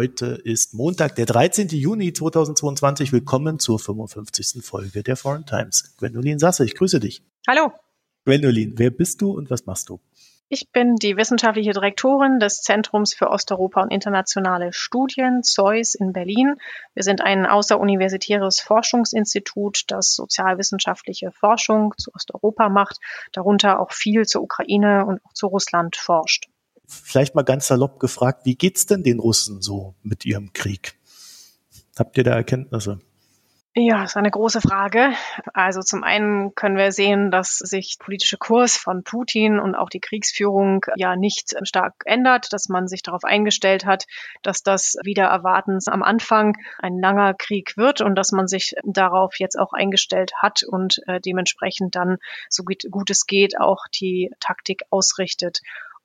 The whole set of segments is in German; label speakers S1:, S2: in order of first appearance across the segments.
S1: Heute ist Montag, der 13. Juni 2022. Willkommen zur 55. Folge der Foreign Times. Gwendolin Sasse, ich grüße dich.
S2: Hallo.
S1: Gwendolin, wer bist du und was machst du?
S2: Ich bin die wissenschaftliche Direktorin des Zentrums für Osteuropa und internationale Studien, ZEUS in Berlin. Wir sind ein außeruniversitäres Forschungsinstitut, das sozialwissenschaftliche Forschung zu Osteuropa macht, darunter auch viel zur Ukraine und auch zu Russland forscht.
S1: Vielleicht mal ganz salopp gefragt, wie geht's denn den Russen so mit ihrem Krieg? Habt ihr da Erkenntnisse?
S2: Ja, ist eine große Frage. Also zum einen können wir sehen, dass sich politische Kurs von Putin und auch die Kriegsführung ja nicht stark ändert, dass man sich darauf eingestellt hat, dass das wieder erwartens am Anfang ein langer Krieg wird und dass man sich darauf jetzt auch eingestellt hat und äh, dementsprechend dann so gut es geht auch die Taktik ausrichtet.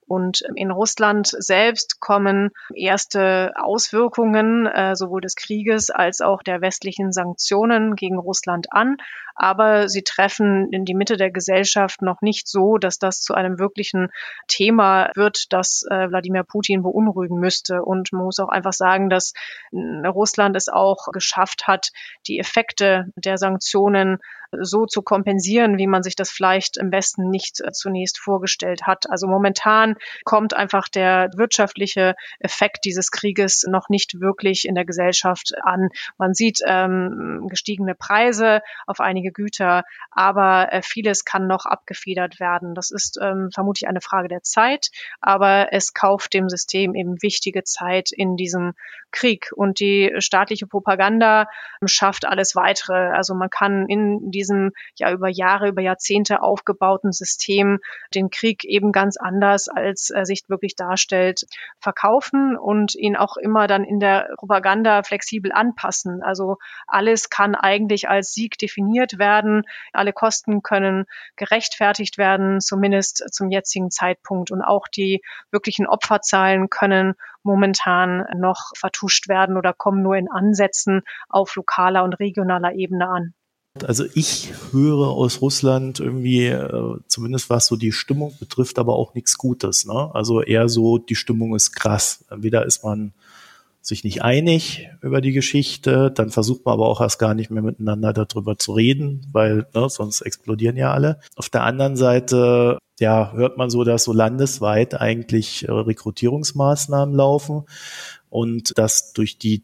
S2: Und in Russland selbst kommen erste Auswirkungen äh, sowohl des Krieges als auch der westlichen Sanktionen gegen Russland an. Aber sie treffen in die Mitte der Gesellschaft noch nicht so, dass das zu einem wirklichen Thema wird, das äh, Wladimir Putin beunruhigen müsste. Und man muss auch einfach sagen, dass äh, Russland es auch geschafft hat, die Effekte der Sanktionen so zu kompensieren, wie man sich das vielleicht im Westen nicht äh, zunächst vorgestellt hat. Also momentan kommt einfach der wirtschaftliche Effekt dieses Krieges noch nicht wirklich in der Gesellschaft an. Man sieht ähm, gestiegene Preise auf einige Güter, aber äh, vieles kann noch abgefedert werden. Das ist ähm, vermutlich eine Frage der Zeit, aber es kauft dem System eben wichtige Zeit in diesem Krieg. Und die staatliche Propaganda schafft alles weitere. Also man kann in diesem ja über Jahre, über Jahrzehnte aufgebauten System den Krieg eben ganz anders, als er sich wirklich darstellt, verkaufen und ihn auch immer dann in der Propaganda flexibel anpassen. Also alles kann eigentlich als Sieg definiert werden. Alle Kosten können gerechtfertigt werden, zumindest zum jetzigen Zeitpunkt. Und auch die wirklichen Opferzahlen können momentan noch vertuscht werden oder kommen nur in Ansätzen auf lokaler und regionaler Ebene an.
S1: Also ich höre aus Russland irgendwie, äh, zumindest was so die Stimmung betrifft, aber auch nichts Gutes. Ne? Also eher so, die Stimmung ist krass. Entweder ist man sich nicht einig über die Geschichte, dann versucht man aber auch erst gar nicht mehr miteinander darüber zu reden, weil ne, sonst explodieren ja alle. Auf der anderen Seite ja, hört man so, dass so landesweit eigentlich äh, Rekrutierungsmaßnahmen laufen und dass durch die,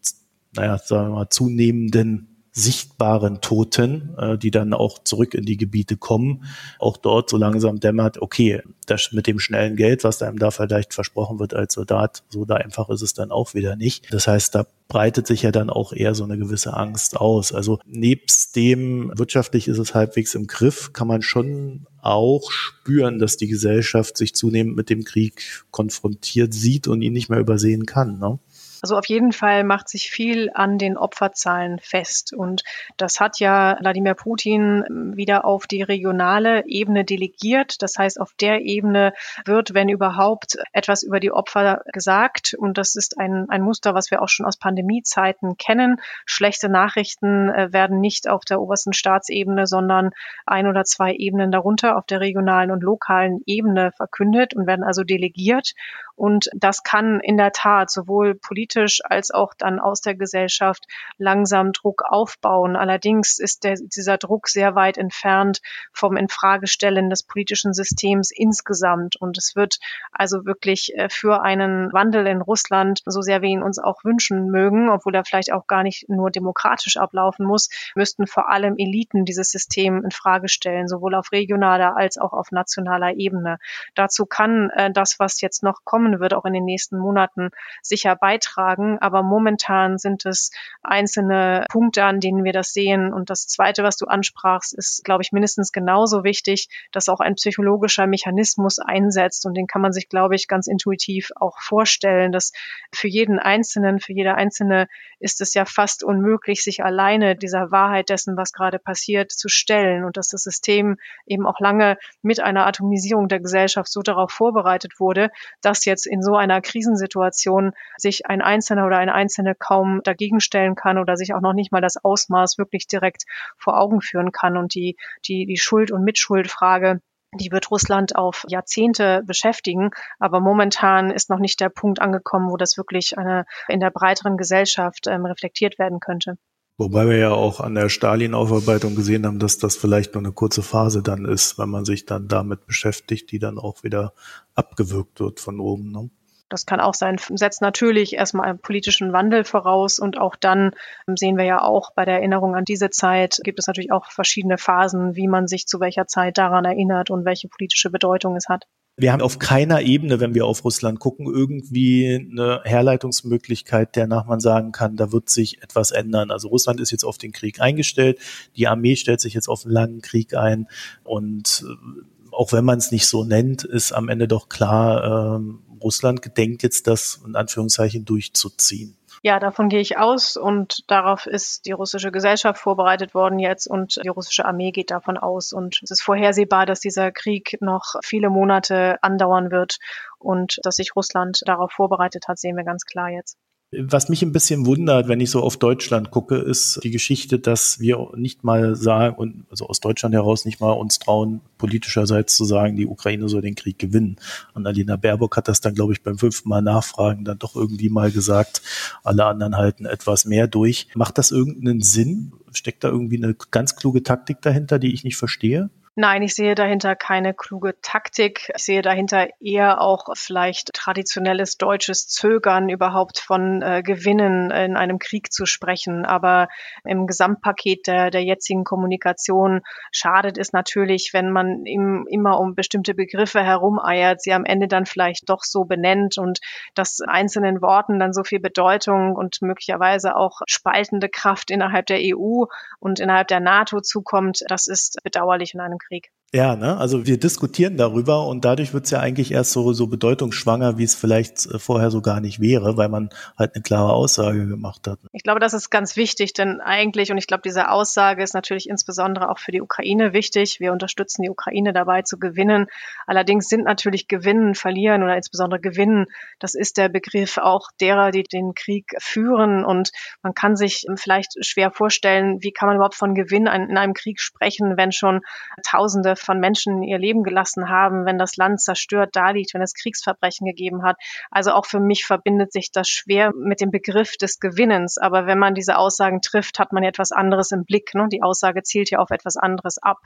S1: naja, sagen wir mal, zunehmenden sichtbaren Toten, äh, die dann auch zurück in die Gebiete kommen, auch dort so langsam dämmert, okay, das mit dem schnellen Geld, was einem da vielleicht versprochen wird als Soldat, so da einfach ist es dann auch wieder nicht. Das heißt, da breitet sich ja dann auch eher so eine gewisse Angst aus. Also nebst dem wirtschaftlich ist es halbwegs im Griff, kann man schon auch spüren, dass die Gesellschaft sich zunehmend mit dem Krieg konfrontiert sieht und ihn nicht mehr übersehen kann. Ne?
S2: Also auf jeden Fall macht sich viel an den Opferzahlen fest. Und das hat ja Wladimir Putin wieder auf die regionale Ebene delegiert. Das heißt, auf der Ebene wird, wenn überhaupt, etwas über die Opfer gesagt. Und das ist ein, ein Muster, was wir auch schon aus Pandemiezeiten kennen. Schlechte Nachrichten äh, werden nicht auf der obersten Staatsebene, sondern ein oder zwei Ebenen darunter auf der regionalen und lokalen Ebene verkündet und werden also delegiert. Und das kann in der Tat sowohl politisch als auch dann aus der Gesellschaft langsam Druck aufbauen. Allerdings ist der, dieser Druck sehr weit entfernt vom Infragestellen des politischen Systems insgesamt. Und es wird also wirklich äh, für einen Wandel in Russland, so sehr wir ihn uns auch wünschen mögen, obwohl er vielleicht auch gar nicht nur demokratisch ablaufen muss, müssten vor allem Eliten dieses System in Frage stellen, sowohl auf regionaler als auch auf nationaler Ebene. Dazu kann äh, das, was jetzt noch kommen kommen wird, auch in den nächsten Monaten sicher beitragen. Aber momentan sind es einzelne Punkte, an denen wir das sehen. Und das Zweite, was du ansprachst, ist, glaube ich, mindestens genauso wichtig, dass auch ein psychologischer Mechanismus einsetzt. Und den kann man sich, glaube ich, ganz intuitiv auch vorstellen, dass für jeden Einzelnen, für jede Einzelne ist es ja fast unmöglich, sich alleine dieser Wahrheit dessen, was gerade passiert, zu stellen. Und dass das System eben auch lange mit einer Atomisierung der Gesellschaft so darauf vorbereitet wurde, dass jetzt jetzt in so einer Krisensituation sich ein Einzelner oder eine Einzelne kaum dagegen stellen kann oder sich auch noch nicht mal das Ausmaß wirklich direkt vor Augen führen kann und die, die, die Schuld- und Mitschuldfrage die wird Russland auf Jahrzehnte beschäftigen. Aber momentan ist noch nicht der Punkt angekommen, wo das wirklich eine, in der breiteren Gesellschaft ähm, reflektiert werden könnte.
S1: Wobei wir ja auch an der Stalin-Aufarbeitung gesehen haben, dass das vielleicht nur eine kurze Phase dann ist, wenn man sich dann damit beschäftigt, die dann auch wieder abgewürgt wird von oben. Ne?
S2: Das kann auch sein, setzt natürlich erstmal einen politischen Wandel voraus und auch dann sehen wir ja auch bei der Erinnerung an diese Zeit gibt es natürlich auch verschiedene Phasen, wie man sich zu welcher Zeit daran erinnert und welche politische Bedeutung es hat.
S1: Wir haben auf keiner Ebene, wenn wir auf Russland gucken, irgendwie eine Herleitungsmöglichkeit, der nach man sagen kann, da wird sich etwas ändern. Also Russland ist jetzt auf den Krieg eingestellt, die Armee stellt sich jetzt auf einen langen Krieg ein und äh, auch wenn man es nicht so nennt, ist am Ende doch klar, ähm, Russland gedenkt jetzt das in Anführungszeichen durchzuziehen.
S2: Ja, davon gehe ich aus. Und darauf ist die russische Gesellschaft vorbereitet worden jetzt. Und die russische Armee geht davon aus. Und es ist vorhersehbar, dass dieser Krieg noch viele Monate andauern wird. Und dass sich Russland darauf vorbereitet hat, sehen wir ganz klar jetzt.
S1: Was mich ein bisschen wundert, wenn ich so auf Deutschland gucke, ist die Geschichte, dass wir nicht mal sagen, und also aus Deutschland heraus nicht mal uns trauen, politischerseits zu sagen, die Ukraine soll den Krieg gewinnen. Annalena Baerbock hat das dann, glaube ich, beim fünften Mal nachfragen dann doch irgendwie mal gesagt, alle anderen halten etwas mehr durch. Macht das irgendeinen Sinn? Steckt da irgendwie eine ganz kluge Taktik dahinter, die ich nicht verstehe?
S2: Nein, ich sehe dahinter keine kluge Taktik. Ich sehe dahinter eher auch vielleicht traditionelles deutsches Zögern, überhaupt von äh, Gewinnen in einem Krieg zu sprechen. Aber im Gesamtpaket der, der jetzigen Kommunikation schadet es natürlich, wenn man ihm immer um bestimmte Begriffe herumeiert, sie am Ende dann vielleicht doch so benennt und dass einzelnen Worten dann so viel Bedeutung und möglicherweise auch spaltende Kraft innerhalb der EU und innerhalb der NATO zukommt. Das ist bedauerlich in einem Krieg.
S1: Ja, ne? Also wir diskutieren darüber und dadurch wird es ja eigentlich erst so, so bedeutungsschwanger, wie es vielleicht äh, vorher so gar nicht wäre, weil man halt eine klare Aussage gemacht hat.
S2: Ich glaube, das ist ganz wichtig, denn eigentlich, und ich glaube, diese Aussage ist natürlich insbesondere auch für die Ukraine wichtig. Wir unterstützen die Ukraine dabei zu gewinnen. Allerdings sind natürlich Gewinnen, Verlieren oder insbesondere Gewinnen, das ist der Begriff auch derer, die den Krieg führen. Und man kann sich vielleicht schwer vorstellen, wie kann man überhaupt von Gewinn in einem Krieg sprechen, wenn schon Tausende von Menschen ihr Leben gelassen haben, wenn das Land zerstört daliegt, wenn es Kriegsverbrechen gegeben hat. Also auch für mich verbindet sich das schwer mit dem Begriff des Gewinnens. Aber wenn man diese Aussagen trifft, hat man etwas anderes im Blick. Ne? Die Aussage zielt ja auf etwas anderes ab.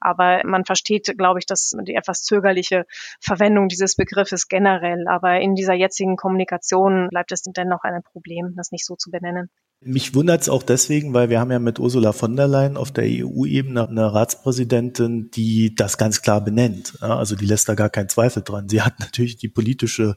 S2: Aber man versteht, glaube ich, dass die etwas zögerliche Verwendung dieses Begriffes generell. Aber in dieser jetzigen Kommunikation bleibt es dennoch ein Problem, das nicht so zu benennen.
S1: Mich wundert es auch deswegen, weil wir haben ja mit Ursula von der Leyen auf der EU-Ebene eine Ratspräsidentin, die das ganz klar benennt. Also die lässt da gar keinen Zweifel dran. Sie hat natürlich die politische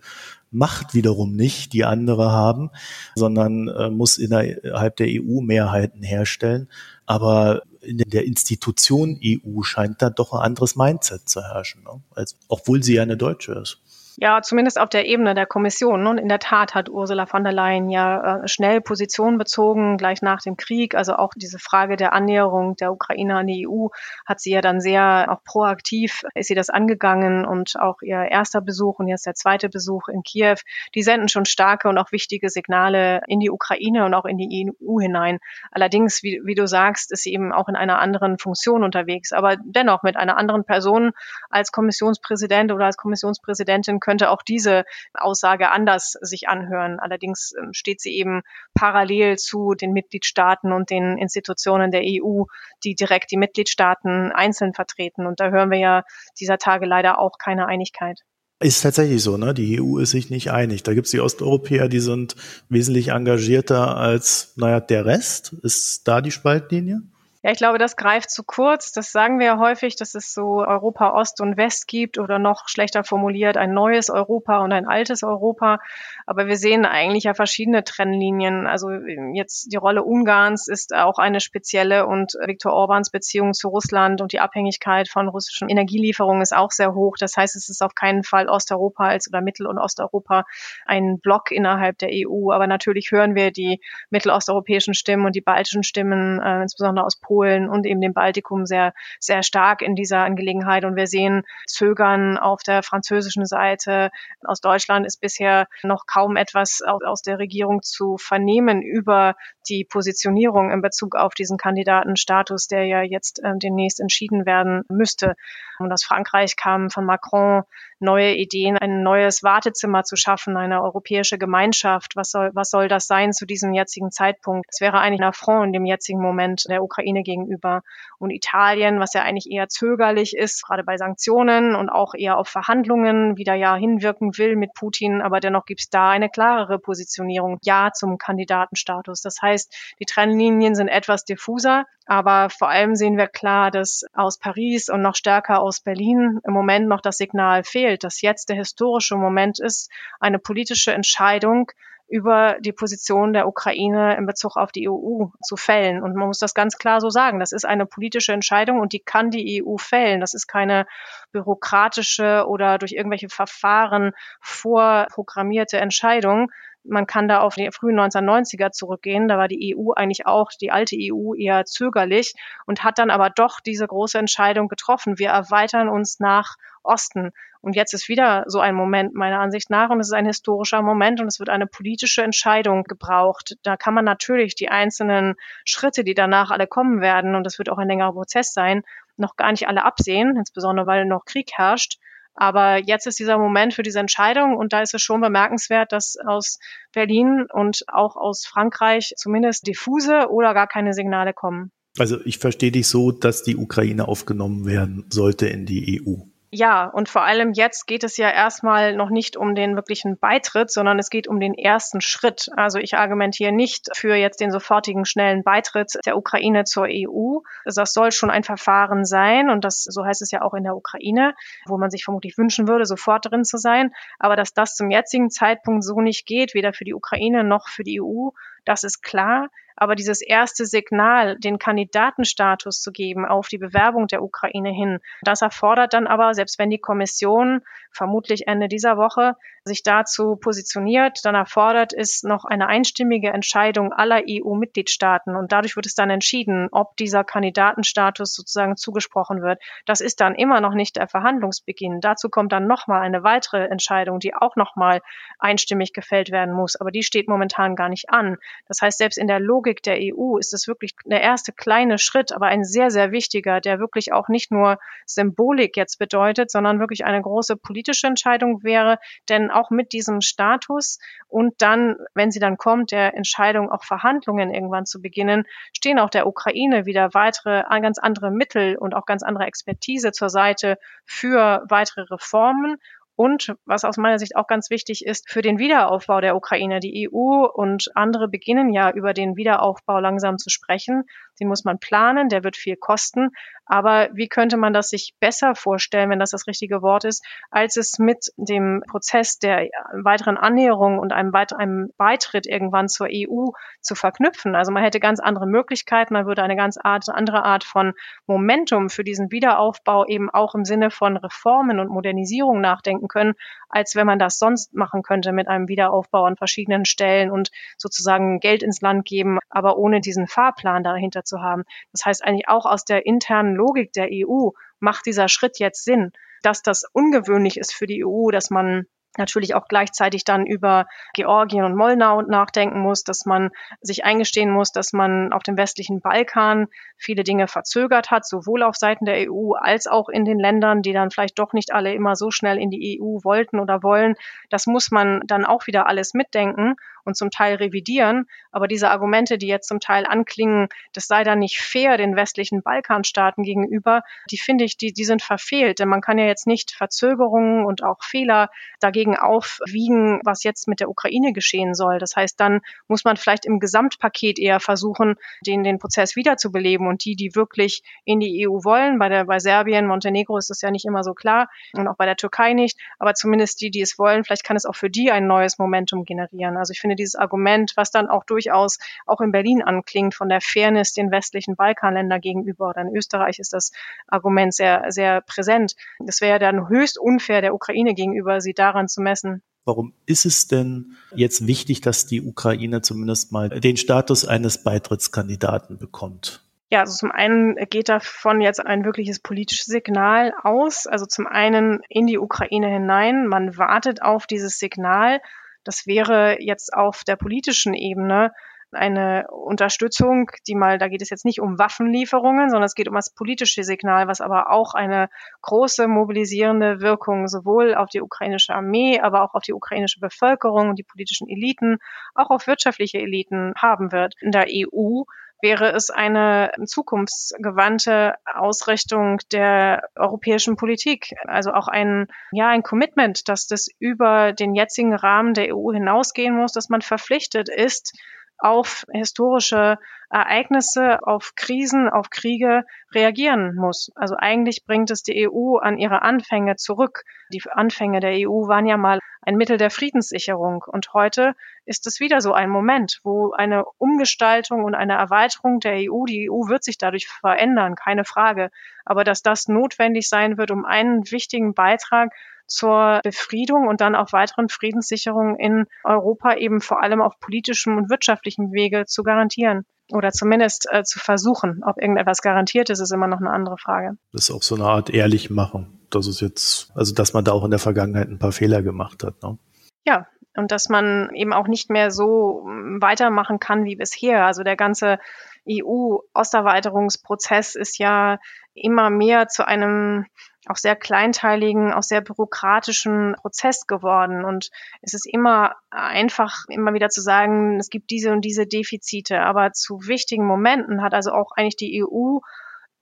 S1: Macht wiederum nicht, die andere haben, sondern äh, muss innerhalb der EU Mehrheiten herstellen. Aber in der Institution EU scheint da doch ein anderes Mindset zu herrschen, ne? Als, obwohl sie ja eine Deutsche ist.
S2: Ja, zumindest auf der Ebene der Kommission. Und in der Tat hat Ursula von der Leyen ja äh, schnell Position bezogen, gleich nach dem Krieg. Also auch diese Frage der Annäherung der Ukraine an die EU hat sie ja dann sehr auch proaktiv, ist sie das angegangen und auch ihr erster Besuch und jetzt der zweite Besuch in Kiew, die senden schon starke und auch wichtige Signale in die Ukraine und auch in die EU hinein. Allerdings, wie, wie du sagst, ist sie eben auch in einer anderen Funktion unterwegs, aber dennoch mit einer anderen Person als Kommissionspräsident oder als Kommissionspräsidentin könnte auch diese Aussage anders sich anhören. Allerdings ähm, steht sie eben parallel zu den Mitgliedstaaten und den Institutionen der EU, die direkt die Mitgliedstaaten einzeln vertreten. Und da hören wir ja dieser Tage leider auch keine Einigkeit.
S1: Ist tatsächlich so, ne? Die EU ist sich nicht einig. Da gibt es die Osteuropäer, die sind wesentlich engagierter als, naja, der Rest. Ist da die Spaltlinie?
S2: Ja, ich glaube, das greift zu kurz. Das sagen wir ja häufig, dass es so Europa Ost und West gibt oder noch schlechter formuliert ein neues Europa und ein altes Europa. Aber wir sehen eigentlich ja verschiedene Trennlinien. Also jetzt die Rolle Ungarns ist auch eine spezielle und Viktor Orbans Beziehung zu Russland und die Abhängigkeit von russischen Energielieferungen ist auch sehr hoch. Das heißt, es ist auf keinen Fall Osteuropa als oder Mittel- und Osteuropa ein Block innerhalb der EU. Aber natürlich hören wir die mittelosteuropäischen Stimmen und die baltischen Stimmen, äh, insbesondere aus Polen, Polen und eben dem Baltikum sehr, sehr stark in dieser Angelegenheit. Und wir sehen Zögern auf der französischen Seite. Aus Deutschland ist bisher noch kaum etwas aus der Regierung zu vernehmen über die Positionierung in Bezug auf diesen Kandidatenstatus, der ja jetzt äh, demnächst entschieden werden müsste. Und aus Frankreich kamen von Macron neue Ideen, ein neues Wartezimmer zu schaffen, eine europäische Gemeinschaft. Was soll, was soll das sein zu diesem jetzigen Zeitpunkt? Es wäre eigentlich ein Affront in dem jetzigen Moment der Ukraine gegenüber. Und Italien, was ja eigentlich eher zögerlich ist, gerade bei Sanktionen und auch eher auf Verhandlungen, wieder ja hinwirken will mit Putin, aber dennoch gibt es da eine klarere Positionierung, ja zum Kandidatenstatus. Das heißt, die Trennlinien sind etwas diffuser, aber vor allem sehen wir klar, dass aus Paris und noch stärker aus Berlin im Moment noch das Signal fehlt, dass jetzt der historische Moment ist, eine politische Entscheidung über die Position der Ukraine in Bezug auf die EU zu fällen. Und man muss das ganz klar so sagen. Das ist eine politische Entscheidung und die kann die EU fällen. Das ist keine bürokratische oder durch irgendwelche Verfahren vorprogrammierte Entscheidung, man kann da auf die frühen 1990er zurückgehen. Da war die EU eigentlich auch, die alte EU, eher zögerlich und hat dann aber doch diese große Entscheidung getroffen. Wir erweitern uns nach Osten. Und jetzt ist wieder so ein Moment meiner Ansicht nach und es ist ein historischer Moment und es wird eine politische Entscheidung gebraucht. Da kann man natürlich die einzelnen Schritte, die danach alle kommen werden, und das wird auch ein längerer Prozess sein, noch gar nicht alle absehen, insbesondere weil noch Krieg herrscht. Aber jetzt ist dieser Moment für diese Entscheidung und da ist es schon bemerkenswert, dass aus Berlin und auch aus Frankreich zumindest diffuse oder gar keine Signale kommen.
S1: Also ich verstehe dich so, dass die Ukraine aufgenommen werden sollte in die EU.
S2: Ja, und vor allem jetzt geht es ja erstmal noch nicht um den wirklichen Beitritt, sondern es geht um den ersten Schritt. Also ich argumentiere nicht für jetzt den sofortigen schnellen Beitritt der Ukraine zur EU. Das soll schon ein Verfahren sein und das, so heißt es ja auch in der Ukraine, wo man sich vermutlich wünschen würde, sofort drin zu sein. Aber dass das zum jetzigen Zeitpunkt so nicht geht, weder für die Ukraine noch für die EU, das ist klar. Aber dieses erste Signal, den Kandidatenstatus zu geben auf die Bewerbung der Ukraine hin, das erfordert dann aber, selbst wenn die Kommission vermutlich Ende dieser Woche sich dazu positioniert, dann erfordert es noch eine einstimmige Entscheidung aller EU-Mitgliedstaaten. Und dadurch wird es dann entschieden, ob dieser Kandidatenstatus sozusagen zugesprochen wird. Das ist dann immer noch nicht der Verhandlungsbeginn. Dazu kommt dann nochmal eine weitere Entscheidung, die auch nochmal einstimmig gefällt werden muss. Aber die steht momentan gar nicht an. Das heißt, selbst in der Logik der EU ist es wirklich der erste kleine Schritt, aber ein sehr, sehr wichtiger, der wirklich auch nicht nur Symbolik jetzt bedeutet, sondern wirklich eine große politische Entscheidung wäre. Denn auch mit diesem Status und dann, wenn sie dann kommt, der Entscheidung auch Verhandlungen irgendwann zu beginnen, stehen auch der Ukraine wieder weitere, ganz andere Mittel und auch ganz andere Expertise zur Seite für weitere Reformen und was aus meiner Sicht auch ganz wichtig ist, für den Wiederaufbau der Ukraine. Die EU und andere beginnen ja über den Wiederaufbau langsam zu sprechen. Den muss man planen, der wird viel kosten. Aber wie könnte man das sich besser vorstellen, wenn das das richtige Wort ist, als es mit dem Prozess der weiteren Annäherung und einem, weiteren Beitritt irgendwann zur EU zu verknüpfen? Also man hätte ganz andere Möglichkeiten, man würde eine ganz Art, andere Art von Momentum für diesen Wiederaufbau eben auch im Sinne von Reformen und Modernisierung nachdenken können, als wenn man das sonst machen könnte mit einem Wiederaufbau an verschiedenen Stellen und sozusagen Geld ins Land geben, aber ohne diesen Fahrplan dahinter zu haben. Das heißt eigentlich auch aus der internen Logik der EU macht dieser Schritt jetzt Sinn. Dass das ungewöhnlich ist für die EU, dass man natürlich auch gleichzeitig dann über Georgien und Moldau nachdenken muss, dass man sich eingestehen muss, dass man auf dem westlichen Balkan viele Dinge verzögert hat, sowohl auf Seiten der EU als auch in den Ländern, die dann vielleicht doch nicht alle immer so schnell in die EU wollten oder wollen. Das muss man dann auch wieder alles mitdenken und zum Teil revidieren. Aber diese Argumente, die jetzt zum Teil anklingen, das sei dann nicht fair den westlichen Balkanstaaten gegenüber, die finde ich, die, die sind verfehlt. Denn man kann ja jetzt nicht Verzögerungen und auch Fehler dagegen aufwiegen, was jetzt mit der Ukraine geschehen soll. Das heißt, dann muss man vielleicht im Gesamtpaket eher versuchen, den, den Prozess wiederzubeleben und die, die wirklich in die EU wollen, bei der, bei Serbien, Montenegro ist das ja nicht immer so klar und auch bei der Türkei nicht, aber zumindest die, die es wollen, vielleicht kann es auch für die ein neues Momentum generieren. Also ich finde, finde dieses Argument, was dann auch durchaus auch in Berlin anklingt, von der Fairness den westlichen Balkanländern gegenüber oder in Österreich ist das Argument sehr, sehr präsent. Das wäre dann höchst unfair der Ukraine gegenüber, sie daran zu messen.
S1: Warum ist es denn jetzt wichtig, dass die Ukraine zumindest mal den Status eines Beitrittskandidaten bekommt?
S2: Ja, also zum einen geht davon jetzt ein wirkliches politisches Signal aus. Also zum einen in die Ukraine hinein. Man wartet auf dieses Signal. Das wäre jetzt auf der politischen Ebene eine Unterstützung, die mal, da geht es jetzt nicht um Waffenlieferungen, sondern es geht um das politische Signal, was aber auch eine große mobilisierende Wirkung sowohl auf die ukrainische Armee, aber auch auf die ukrainische Bevölkerung und die politischen Eliten, auch auf wirtschaftliche Eliten haben wird. In der EU wäre es eine zukunftsgewandte Ausrichtung der europäischen Politik. Also auch ein, ja, ein Commitment, dass das über den jetzigen Rahmen der EU hinausgehen muss, dass man verpflichtet ist, auf historische Ereignisse, auf Krisen, auf Kriege reagieren muss. Also eigentlich bringt es die EU an ihre Anfänge zurück. Die Anfänge der EU waren ja mal ein Mittel der Friedenssicherung. Und heute ist es wieder so ein Moment, wo eine Umgestaltung und eine Erweiterung der EU, die EU wird sich dadurch verändern, keine Frage. Aber dass das notwendig sein wird, um einen wichtigen Beitrag zur Befriedung und dann auch weiteren Friedenssicherung in Europa eben vor allem auf politischem und wirtschaftlichem Wege zu garantieren oder zumindest äh, zu versuchen. Ob irgendetwas garantiert ist, ist immer noch eine andere Frage.
S1: Das ist auch so eine Art ehrlich machen. Das ist jetzt, also dass man da auch in der Vergangenheit ein paar Fehler gemacht hat. Ne?
S2: Ja, und dass man eben auch nicht mehr so mm, weitermachen kann wie bisher. Also der ganze EU-Osterweiterungsprozess ist ja immer mehr zu einem auch sehr kleinteiligen, auch sehr bürokratischen Prozess geworden. Und es ist immer einfach, immer wieder zu sagen, es gibt diese und diese Defizite. Aber zu wichtigen Momenten hat also auch eigentlich die EU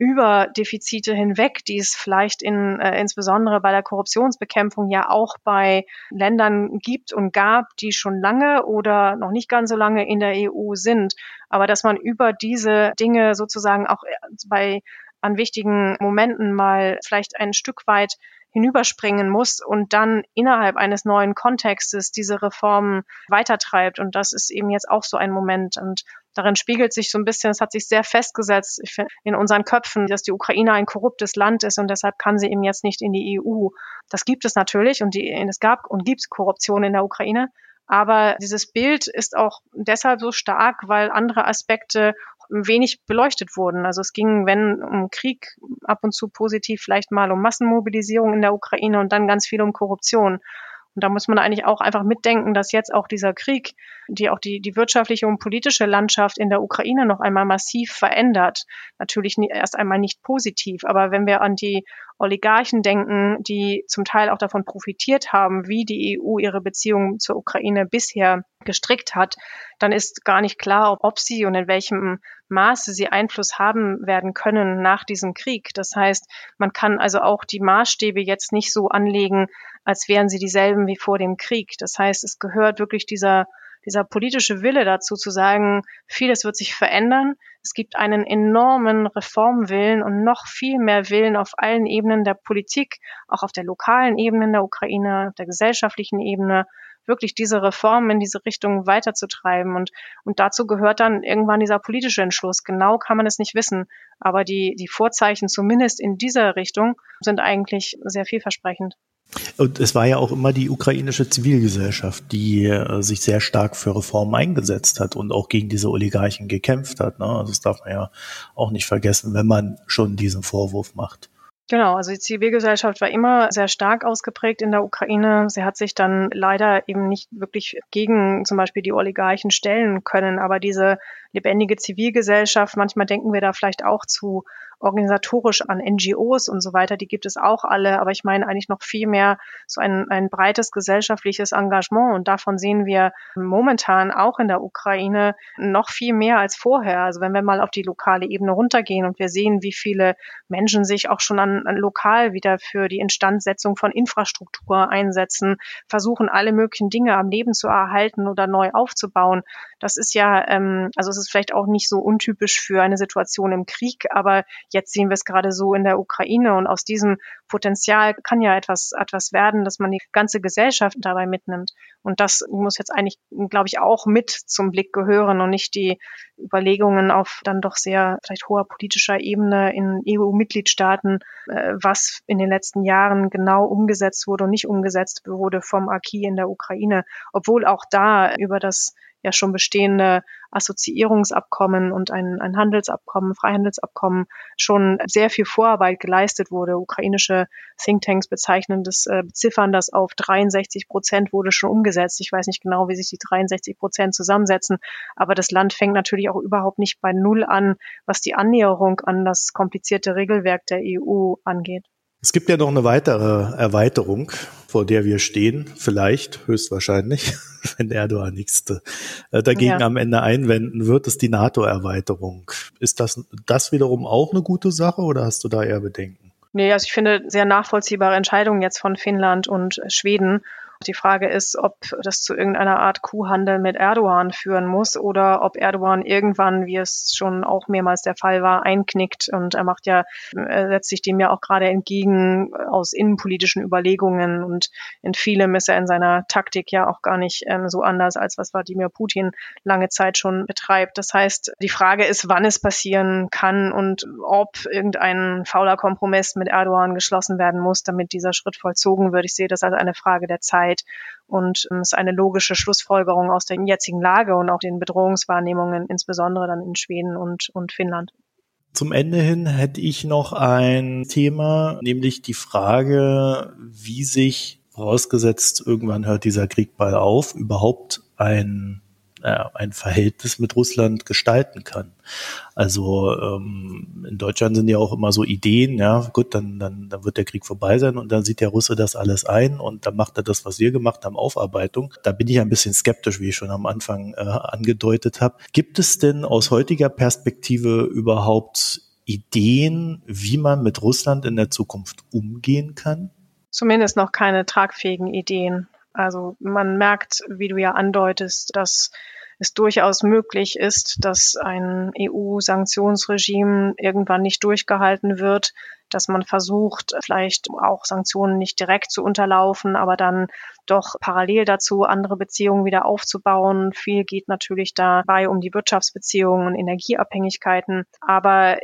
S2: über Defizite hinweg, die es vielleicht in, äh, insbesondere bei der Korruptionsbekämpfung ja auch bei Ländern gibt und gab, die schon lange oder noch nicht ganz so lange in der EU sind. Aber dass man über diese Dinge sozusagen auch äh, bei an wichtigen Momenten mal vielleicht ein Stück weit hinüberspringen muss und dann innerhalb eines neuen Kontextes diese Reformen weitertreibt. Und das ist eben jetzt auch so ein Moment. Und darin spiegelt sich so ein bisschen, es hat sich sehr festgesetzt in unseren Köpfen, dass die Ukraine ein korruptes Land ist und deshalb kann sie eben jetzt nicht in die EU. Das gibt es natürlich und die, es gab und gibt Korruption in der Ukraine. Aber dieses Bild ist auch deshalb so stark, weil andere Aspekte wenig beleuchtet wurden. Also es ging, wenn um Krieg, ab und zu positiv vielleicht mal um Massenmobilisierung in der Ukraine und dann ganz viel um Korruption. Und da muss man eigentlich auch einfach mitdenken, dass jetzt auch dieser Krieg, die auch die, die wirtschaftliche und politische Landschaft in der Ukraine noch einmal massiv verändert. Natürlich erst einmal nicht positiv, aber wenn wir an die Oligarchen denken, die zum Teil auch davon profitiert haben, wie die EU ihre Beziehungen zur Ukraine bisher gestrickt hat, dann ist gar nicht klar, ob sie und in welchem Maße sie Einfluss haben werden können nach diesem Krieg. Das heißt, man kann also auch die Maßstäbe jetzt nicht so anlegen, als wären sie dieselben wie vor dem Krieg. Das heißt, es gehört wirklich dieser dieser politische Wille dazu zu sagen, vieles wird sich verändern. Es gibt einen enormen Reformwillen und noch viel mehr Willen auf allen Ebenen der Politik, auch auf der lokalen Ebene in der Ukraine, auf der gesellschaftlichen Ebene, wirklich diese Reformen in diese Richtung weiterzutreiben. Und, und dazu gehört dann irgendwann dieser politische Entschluss. Genau kann man es nicht wissen. Aber die, die Vorzeichen zumindest in dieser Richtung sind eigentlich sehr vielversprechend.
S1: Und es war ja auch immer die ukrainische Zivilgesellschaft, die äh, sich sehr stark für Reformen eingesetzt hat und auch gegen diese Oligarchen gekämpft hat. Ne? Also das darf man ja auch nicht vergessen, wenn man schon diesen Vorwurf macht.
S2: Genau, also die Zivilgesellschaft war immer sehr stark ausgeprägt in der Ukraine. Sie hat sich dann leider eben nicht wirklich gegen zum Beispiel die Oligarchen stellen können. Aber diese lebendige Zivilgesellschaft, manchmal denken wir da vielleicht auch zu organisatorisch an NGOs und so weiter, die gibt es auch alle, aber ich meine eigentlich noch viel mehr so ein, ein breites gesellschaftliches Engagement und davon sehen wir momentan auch in der Ukraine noch viel mehr als vorher. Also wenn wir mal auf die lokale Ebene runtergehen und wir sehen, wie viele Menschen sich auch schon an, an lokal wieder für die Instandsetzung von Infrastruktur einsetzen, versuchen alle möglichen Dinge am Leben zu erhalten oder neu aufzubauen. Das ist ja, ähm, also es ist vielleicht auch nicht so untypisch für eine Situation im Krieg, aber Jetzt sehen wir es gerade so in der Ukraine und aus diesem Potenzial kann ja etwas, etwas werden, dass man die ganze Gesellschaft dabei mitnimmt. Und das muss jetzt eigentlich, glaube ich, auch mit zum Blick gehören und nicht die Überlegungen auf dann doch sehr vielleicht hoher politischer Ebene in EU-Mitgliedstaaten, äh, was in den letzten Jahren genau umgesetzt wurde und nicht umgesetzt wurde vom Acquis in der Ukraine. Obwohl auch da über das ja schon bestehende Assoziierungsabkommen und ein, ein Handelsabkommen, Freihandelsabkommen schon sehr viel Vorarbeit geleistet wurde. Ukrainische Thinktanks bezeichnen das, äh, beziffern das auf 63 Prozent wurde schon umgesetzt. Ich weiß nicht genau, wie sich die 63 Prozent zusammensetzen, aber das Land fängt natürlich auch überhaupt nicht bei Null an, was die Annäherung an das komplizierte Regelwerk der EU angeht.
S1: Es gibt ja noch eine weitere Erweiterung, vor der wir stehen, vielleicht, höchstwahrscheinlich, wenn Erdogan nichts äh, dagegen ja. am Ende einwenden wird, ist die NATO-Erweiterung. Ist das, das wiederum auch eine gute Sache oder hast du da eher Bedenken?
S2: Nee, also ich finde sehr nachvollziehbare Entscheidungen jetzt von Finnland und Schweden. Die Frage ist, ob das zu irgendeiner Art Kuhhandel mit Erdogan führen muss oder ob Erdogan irgendwann, wie es schon auch mehrmals der Fall war, einknickt. Und er macht ja, er setzt sich dem ja auch gerade entgegen aus innenpolitischen Überlegungen. Und in vielem ist er in seiner Taktik ja auch gar nicht ähm, so anders, als was Wladimir Putin lange Zeit schon betreibt. Das heißt, die Frage ist, wann es passieren kann und ob irgendein fauler Kompromiss mit Erdogan geschlossen werden muss, damit dieser Schritt vollzogen wird. Ich sehe das als eine Frage der Zeit. Zeit. Und ähm, ist eine logische Schlussfolgerung aus der jetzigen Lage und auch den Bedrohungswahrnehmungen, insbesondere dann in Schweden und, und Finnland.
S1: Zum Ende hin hätte ich noch ein Thema, nämlich die Frage, wie sich vorausgesetzt, irgendwann hört dieser Krieg bald auf, überhaupt ein äh, ein Verhältnis mit Russland gestalten kann. Also ähm, in Deutschland sind ja auch immer so Ideen, ja, gut, dann, dann, dann wird der Krieg vorbei sein und dann sieht der Russe das alles ein und dann macht er das, was wir gemacht haben, Aufarbeitung. Da bin ich ein bisschen skeptisch, wie ich schon am Anfang äh, angedeutet habe. Gibt es denn aus heutiger Perspektive überhaupt Ideen, wie man mit Russland in der Zukunft umgehen kann?
S2: Zumindest noch keine tragfähigen Ideen. Also man merkt, wie du ja andeutest, dass es durchaus möglich ist, dass ein EU-Sanktionsregime irgendwann nicht durchgehalten wird, dass man versucht, vielleicht auch Sanktionen nicht direkt zu unterlaufen, aber dann doch parallel dazu andere Beziehungen wieder aufzubauen. Viel geht natürlich dabei um die Wirtschaftsbeziehungen und Energieabhängigkeiten. Aber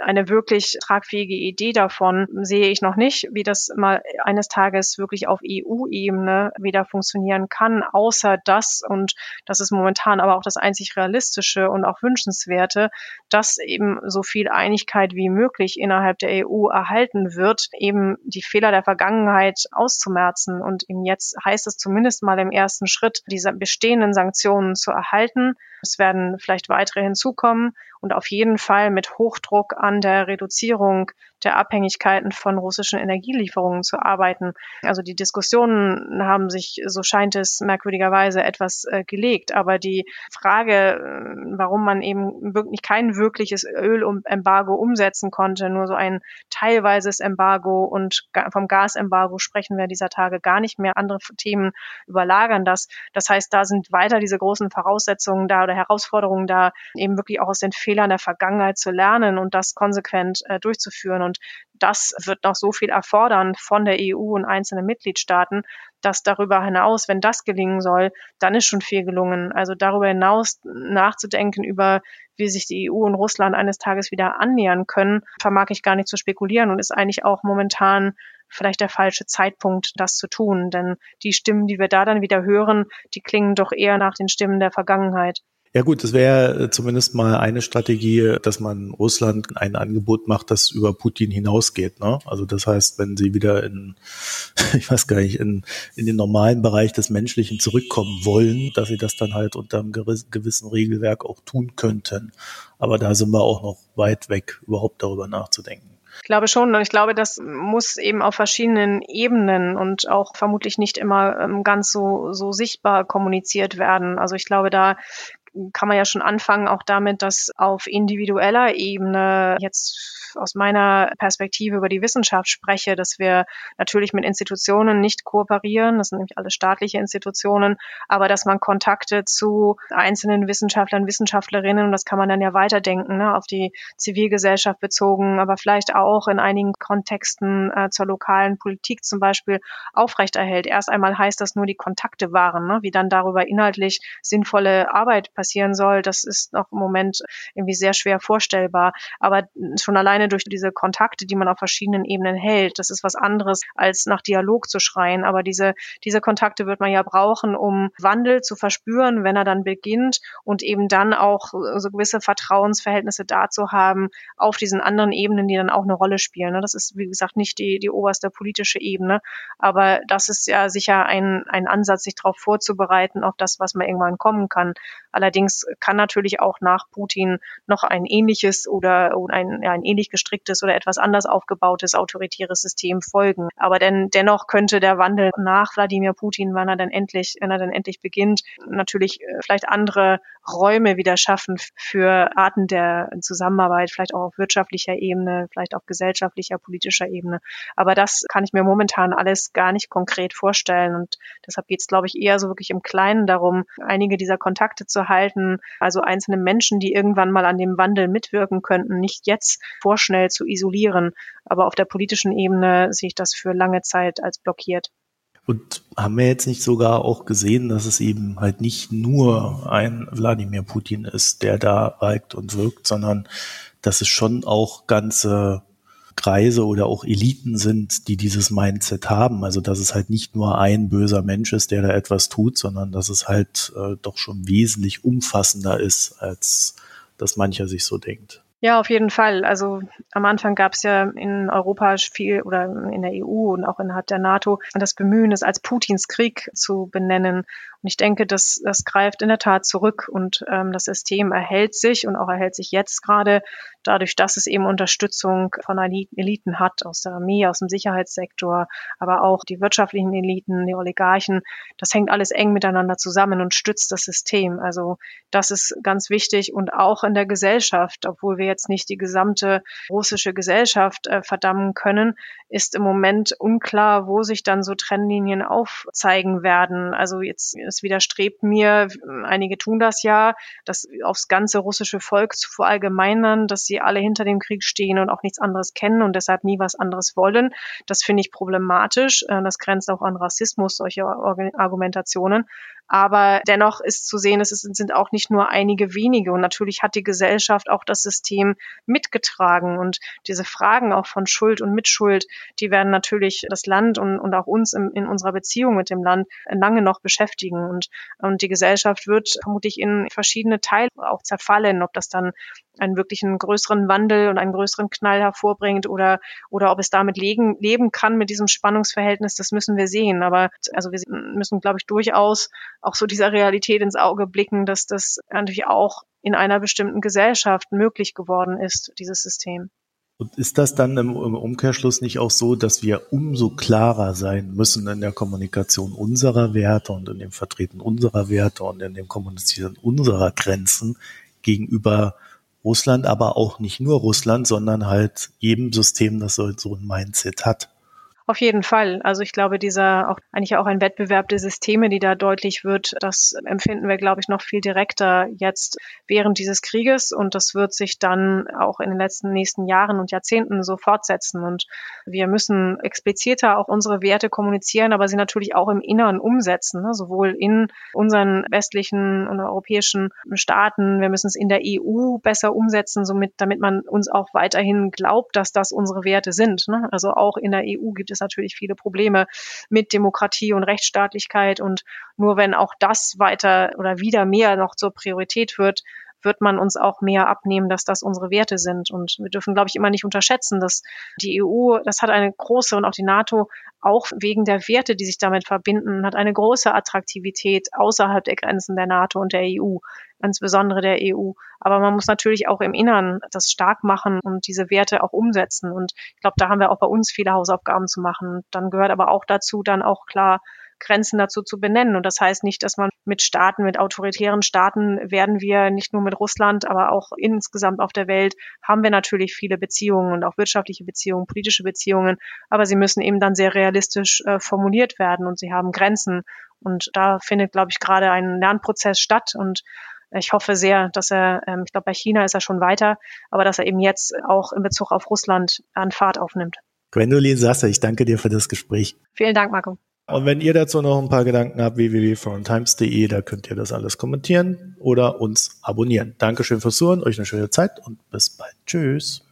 S2: eine wirklich tragfähige Idee davon sehe ich noch nicht, wie das mal eines Tages wirklich auf EU-Ebene wieder funktionieren kann, außer das, und das ist momentan aber auch das einzig realistische und auch wünschenswerte, dass eben so viel Einigkeit wie möglich innerhalb der EU erhalten wird, eben die Fehler der Vergangenheit auszumerzen. Und eben jetzt heißt es zumindest mal im ersten Schritt, diese bestehenden Sanktionen zu erhalten. Es werden vielleicht weitere hinzukommen und auf jeden Fall mit Hochdruck an der Reduzierung der Abhängigkeiten von russischen Energielieferungen zu arbeiten. Also die Diskussionen haben sich, so scheint es merkwürdigerweise, etwas äh, gelegt. Aber die Frage, äh, warum man eben wirklich kein wirkliches Ölembargo umsetzen konnte, nur so ein teilweises Embargo und vom Gasembargo sprechen wir dieser Tage gar nicht mehr. Andere Themen überlagern das. Das heißt, da sind weiter diese großen Voraussetzungen da oder Herausforderungen da, eben wirklich auch aus den Fehlern der Vergangenheit zu lernen und das konsequent äh, durchzuführen. Und das wird noch so viel erfordern von der EU und einzelnen Mitgliedstaaten, dass darüber hinaus, wenn das gelingen soll, dann ist schon viel gelungen. Also darüber hinaus nachzudenken über, wie sich die EU und Russland eines Tages wieder annähern können, vermag ich gar nicht zu spekulieren und ist eigentlich auch momentan vielleicht der falsche Zeitpunkt, das zu tun. Denn die Stimmen, die wir da dann wieder hören, die klingen doch eher nach den Stimmen der Vergangenheit.
S1: Ja gut, das wäre äh, zumindest mal eine Strategie, dass man Russland ein Angebot macht, das über Putin hinausgeht. Ne? Also das heißt, wenn sie wieder in, ich weiß gar nicht, in, in den normalen Bereich des Menschlichen zurückkommen wollen, dass sie das dann halt unter einem gewissen Regelwerk auch tun könnten. Aber da sind wir auch noch weit weg, überhaupt darüber nachzudenken.
S2: Ich glaube schon und ich glaube, das muss eben auf verschiedenen Ebenen und auch vermutlich nicht immer ähm, ganz so, so sichtbar kommuniziert werden. Also ich glaube, da kann man ja schon anfangen, auch damit, dass auf individueller Ebene jetzt aus meiner Perspektive über die Wissenschaft spreche, dass wir natürlich mit Institutionen nicht kooperieren, das sind nämlich alle staatliche Institutionen, aber dass man Kontakte zu einzelnen Wissenschaftlern, Wissenschaftlerinnen, und das kann man dann ja weiterdenken, ne, auf die Zivilgesellschaft bezogen, aber vielleicht auch in einigen Kontexten äh, zur lokalen Politik zum Beispiel aufrechterhält. Erst einmal heißt das nur, die Kontakte wahren, ne, wie dann darüber inhaltlich sinnvolle Arbeit passiert passieren soll, das ist noch im Moment irgendwie sehr schwer vorstellbar. Aber schon alleine durch diese Kontakte, die man auf verschiedenen Ebenen hält, das ist was anderes, als nach Dialog zu schreien. Aber diese, diese Kontakte wird man ja brauchen, um Wandel zu verspüren, wenn er dann beginnt und eben dann auch so gewisse Vertrauensverhältnisse dazu haben auf diesen anderen Ebenen, die dann auch eine Rolle spielen. Ne? Das ist, wie gesagt, nicht die, die oberste politische Ebene, aber das ist ja sicher ein, ein Ansatz, sich darauf vorzubereiten, auf das, was man irgendwann kommen kann. Allerdings kann natürlich auch nach Putin noch ein ähnliches oder ein, ein ähnlich gestricktes oder etwas anders aufgebautes autoritäres System folgen. Aber denn, dennoch könnte der Wandel nach Wladimir Putin, wann er dann endlich, wenn er dann endlich beginnt, natürlich äh, vielleicht andere Räume wieder schaffen für Arten der Zusammenarbeit, vielleicht auch auf wirtschaftlicher Ebene, vielleicht auf gesellschaftlicher, politischer Ebene. Aber das kann ich mir momentan alles gar nicht konkret vorstellen. Und deshalb geht es, glaube ich, eher so wirklich im Kleinen darum, einige dieser Kontakte zu halten, also einzelne Menschen, die irgendwann mal an dem Wandel mitwirken könnten, nicht jetzt vorschnell zu isolieren. Aber auf der politischen Ebene sehe ich das für lange Zeit als blockiert.
S1: Und haben wir jetzt nicht sogar auch gesehen, dass es eben halt nicht nur ein Wladimir Putin ist, der da walkt und wirkt, sondern dass es schon auch ganze Kreise oder auch Eliten sind, die dieses Mindset haben. Also dass es halt nicht nur ein böser Mensch ist, der da etwas tut, sondern dass es halt äh, doch schon wesentlich umfassender ist, als dass mancher sich so denkt.
S2: Ja, auf jeden Fall. Also am Anfang gab es ja in Europa viel oder in der EU und auch innerhalb der NATO das Bemühen, es als Putins Krieg zu benennen. Und ich denke, das, das greift in der Tat zurück und ähm, das System erhält sich und auch erhält sich jetzt gerade dadurch, dass es eben Unterstützung von Eliten hat, aus der Armee, aus dem Sicherheitssektor, aber auch die wirtschaftlichen Eliten, die Oligarchen. Das hängt alles eng miteinander zusammen und stützt das System. Also das ist ganz wichtig und auch in der Gesellschaft, obwohl wir jetzt nicht die gesamte russische Gesellschaft äh, verdammen können, ist im Moment unklar, wo sich dann so Trennlinien aufzeigen werden. Also jetzt es widerstrebt mir, einige tun das ja, das aufs ganze russische Volk zu verallgemeinern, dass sie alle hinter dem Krieg stehen und auch nichts anderes kennen und deshalb nie was anderes wollen. Das finde ich problematisch. Äh, das grenzt auch an Rassismus, solche Argumentationen. Aber dennoch ist zu sehen, es sind auch nicht nur einige wenige. Und natürlich hat die Gesellschaft auch das System mitgetragen. Und diese Fragen auch von Schuld und Mitschuld, die werden natürlich das Land und, und auch uns in, in unserer Beziehung mit dem Land lange noch beschäftigen. Und, und die Gesellschaft wird vermutlich in verschiedene Teile auch zerfallen, ob das dann einen wirklichen größeren Wandel und einen größeren Knall hervorbringt oder, oder ob es damit legen, leben kann mit diesem Spannungsverhältnis, das müssen wir sehen. Aber also wir müssen, glaube ich, durchaus auch so dieser Realität ins Auge blicken, dass das natürlich auch in einer bestimmten Gesellschaft möglich geworden ist, dieses System.
S1: Und ist das dann im, im, Umkehrschluss nicht auch so, dass wir umso klarer sein müssen in der Kommunikation unserer Werte und in dem Vertreten unserer Werte und in dem Kommunizieren unserer Grenzen gegenüber Russland, aber auch nicht nur Russland, sondern halt jedem System, das so ein Mindset hat?
S2: Auf jeden Fall. Also ich glaube, dieser auch eigentlich auch ein Wettbewerb der Systeme, die da deutlich wird, das empfinden wir, glaube ich, noch viel direkter jetzt während dieses Krieges und das wird sich dann auch in den letzten nächsten Jahren und Jahrzehnten so fortsetzen. Und wir müssen expliziter auch unsere Werte kommunizieren, aber sie natürlich auch im Inneren umsetzen, ne? sowohl in unseren westlichen und europäischen Staaten. Wir müssen es in der EU besser umsetzen, somit, damit man uns auch weiterhin glaubt, dass das unsere Werte sind. Ne? Also auch in der EU gibt es es natürlich viele Probleme mit Demokratie und Rechtsstaatlichkeit. Und nur wenn auch das weiter oder wieder mehr noch zur Priorität wird, wird man uns auch mehr abnehmen, dass das unsere Werte sind. Und wir dürfen, glaube ich, immer nicht unterschätzen, dass die EU, das hat eine große und auch die NATO, auch wegen der Werte, die sich damit verbinden, hat eine große Attraktivität außerhalb der Grenzen der NATO und der EU, insbesondere der EU. Aber man muss natürlich auch im Innern das stark machen und diese Werte auch umsetzen. Und ich glaube, da haben wir auch bei uns viele Hausaufgaben zu machen. Dann gehört aber auch dazu, dann auch klar Grenzen dazu zu benennen. Und das heißt nicht, dass man mit Staaten, mit autoritären Staaten werden wir nicht nur mit Russland, aber auch insgesamt auf der Welt haben wir natürlich viele Beziehungen und auch wirtschaftliche Beziehungen, politische Beziehungen. Aber sie müssen eben dann sehr realistisch äh, formuliert werden und sie haben Grenzen. Und da findet, glaube ich, gerade ein Lernprozess statt und ich hoffe sehr, dass er, ähm, ich glaube, bei China ist er schon weiter, aber dass er eben jetzt auch in Bezug auf Russland an Fahrt aufnimmt.
S1: Gwendolin Sasse, ich danke dir für das Gespräch.
S2: Vielen Dank, Marco.
S1: Und wenn ihr dazu noch ein paar Gedanken habt, www.foreigntimes.de, da könnt ihr das alles kommentieren oder uns abonnieren. Dankeschön fürs Zuhören, euch eine schöne Zeit und bis bald. Tschüss.